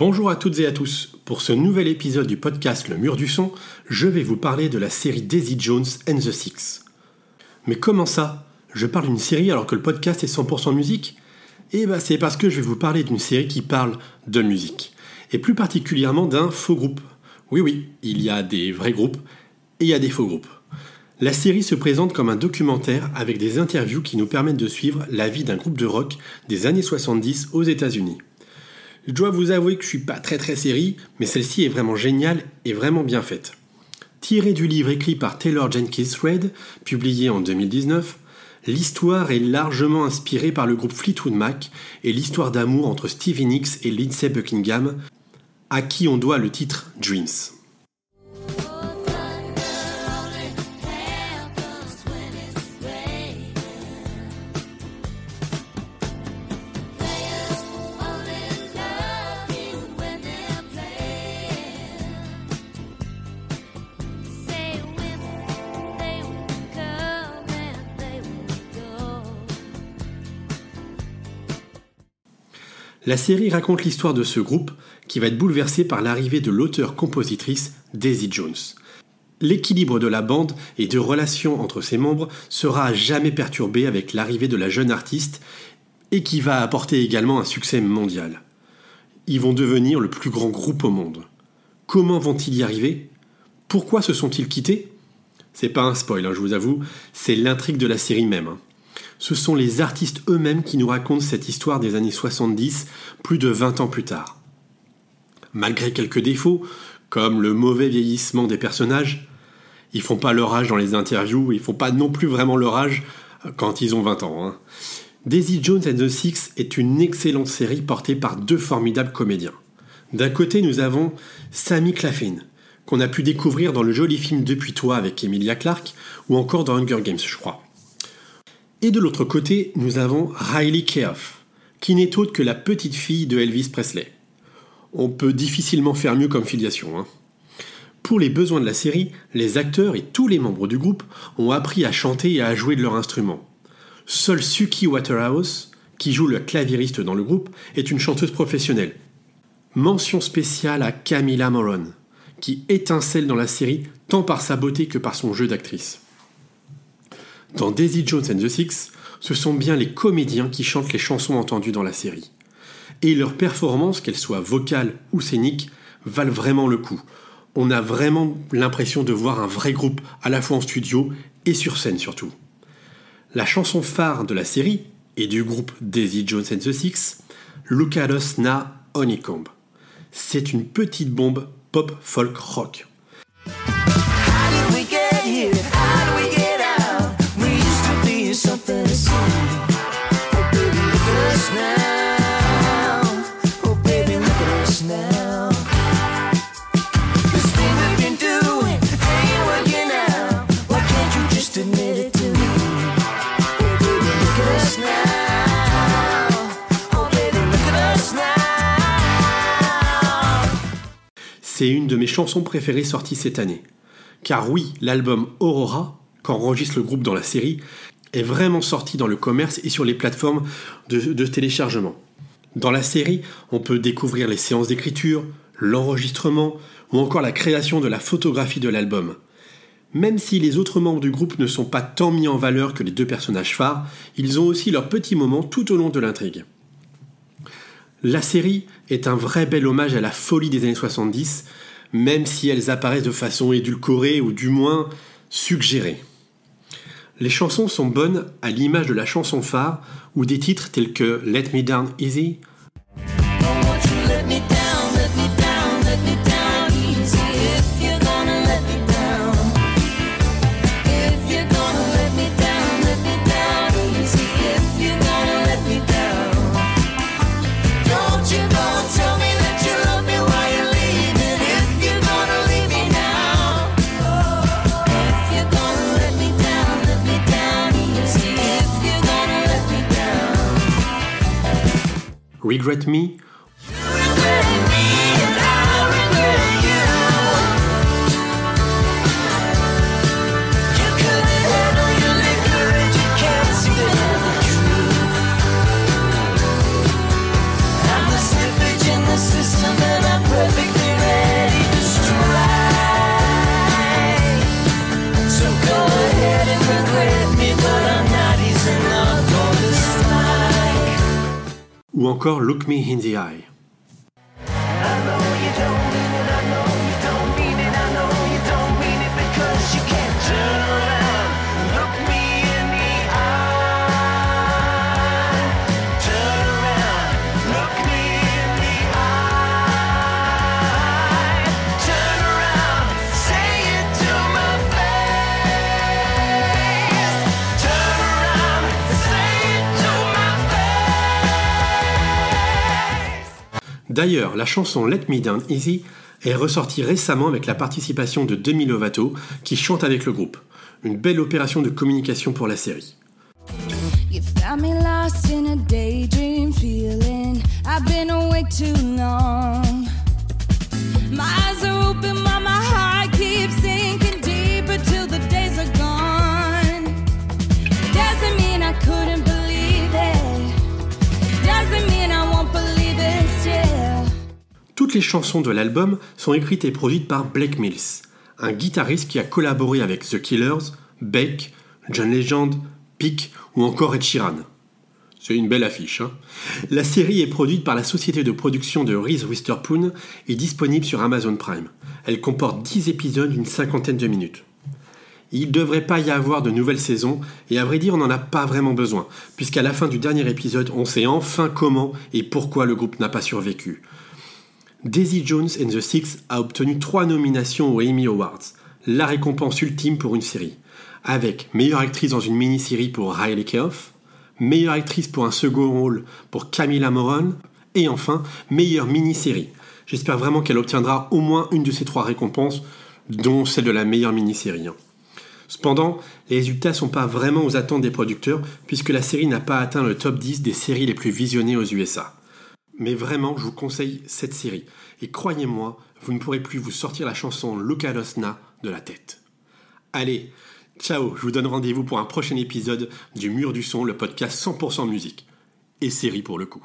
Bonjour à toutes et à tous. Pour ce nouvel épisode du podcast Le Mur du Son, je vais vous parler de la série Daisy Jones and the Six. Mais comment ça? Je parle d'une série alors que le podcast est 100% musique? Eh ben c'est parce que je vais vous parler d'une série qui parle de musique. Et plus particulièrement d'un faux groupe. Oui oui, il y a des vrais groupes et il y a des faux groupes. La série se présente comme un documentaire avec des interviews qui nous permettent de suivre la vie d'un groupe de rock des années 70 aux États-Unis. Je dois vous avouer que je suis pas très très série, mais celle-ci est vraiment géniale et vraiment bien faite. Tirée du livre écrit par Taylor Jenkins Reid, publié en 2019, l'histoire est largement inspirée par le groupe Fleetwood Mac et l'histoire d'amour entre Stevie Nicks et Lindsey Buckingham, à qui on doit le titre Dreams. La série raconte l'histoire de ce groupe qui va être bouleversé par l'arrivée de l'auteur-compositrice Daisy Jones. L'équilibre de la bande et de relations entre ses membres sera à jamais perturbé avec l'arrivée de la jeune artiste et qui va apporter également un succès mondial. Ils vont devenir le plus grand groupe au monde. Comment vont-ils y arriver? Pourquoi se sont-ils quittés? C'est pas un spoil, hein, je vous avoue, c'est l'intrigue de la série même. Hein ce sont les artistes eux-mêmes qui nous racontent cette histoire des années 70, plus de 20 ans plus tard. Malgré quelques défauts, comme le mauvais vieillissement des personnages, ils font pas leur âge dans les interviews, ils font pas non plus vraiment leur âge quand ils ont 20 ans. Hein. Daisy Jones and the Six est une excellente série portée par deux formidables comédiens. D'un côté, nous avons Sammy Claflin, qu'on a pu découvrir dans le joli film Depuis toi avec Emilia Clarke, ou encore dans Hunger Games, je crois. Et de l'autre côté, nous avons Riley Keough, qui n'est autre que la petite fille de Elvis Presley. On peut difficilement faire mieux comme filiation. Hein. Pour les besoins de la série, les acteurs et tous les membres du groupe ont appris à chanter et à jouer de leur instrument. Seule Suki Waterhouse, qui joue le claviériste dans le groupe, est une chanteuse professionnelle. Mention spéciale à Camilla Moron, qui étincelle dans la série tant par sa beauté que par son jeu d'actrice. Dans Daisy Jones and the Six, ce sont bien les comédiens qui chantent les chansons entendues dans la série. Et leurs performances, qu'elles soient vocales ou scéniques, valent vraiment le coup. On a vraiment l'impression de voir un vrai groupe, à la fois en studio et sur scène surtout. La chanson phare de la série et du groupe Daisy Jones and the Six, Look at Us Now Honeycomb. C'est une petite bombe pop folk rock. C'est une de mes chansons préférées sorties cette année. Car oui, l'album Aurora, qu'enregistre le groupe dans la série, est vraiment sorti dans le commerce et sur les plateformes de, téléchargement. Dans la série, on peut découvrir les séances d'écriture, l'enregistrement ou encore la création de la photographie de l'album. Même si les autres membres du groupe ne sont pas tant mis en valeur que les deux personnages phares, ils ont aussi leurs petits moments tout au long de l'intrigue. La série est un vrai bel hommage à la folie des années 70, même si elles apparaissent de façon édulcorée ou du moins suggérée. Les chansons sont bonnes à l'image de la chanson phare ou des titres tels que Let Me Down Easy Regret Me ou encore Look Me in the Eye. D'ailleurs, la chanson Let Me Down Easy est ressortie récemment avec la participation de Demi Lovato qui chante avec le groupe. Une belle opération de communication pour la série. Toutes les chansons de l'album sont écrites et produites par Blake Mills, un guitariste qui a collaboré avec The Killers, Beck, John Legend, Peak ou encore Ed Sheeran. C'est une belle affiche. Hein la série est produite par la société de production de Reese Witherspoon et disponible sur Amazon Prime. Elle comporte 10 épisodes d'une cinquantaine de minutes. Il ne devrait pas y avoir de nouvelle saison, et à vrai dire, on n'en a pas vraiment besoin, puisqu'à la fin du dernier épisode, on sait enfin comment et pourquoi le groupe n'a pas survécu. Daisy Jones and the Six a obtenu trois nominations aux Emmy Awards, la récompense ultime pour une série, avec meilleure actrice dans une mini-série pour Riley Keough, meilleure actrice pour un second rôle pour Camilla Moron, et enfin meilleure mini-série. J'espère vraiment qu'elle obtiendra au moins une de ces trois récompenses, dont celle de la meilleure mini-série. Hein. Cependant, les résultats ne sont pas vraiment aux attentes des producteurs, puisque la série n'a pas atteint le top 10 des séries les plus visionnées aux USA. Mais vraiment, je vous conseille cette série. Et croyez-moi, vous ne pourrez plus vous sortir la chanson Localosna de la tête. Allez, ciao, je vous donne rendez-vous pour un prochain épisode du Mur du Son, le podcast 100% musique. Et série pour le coup.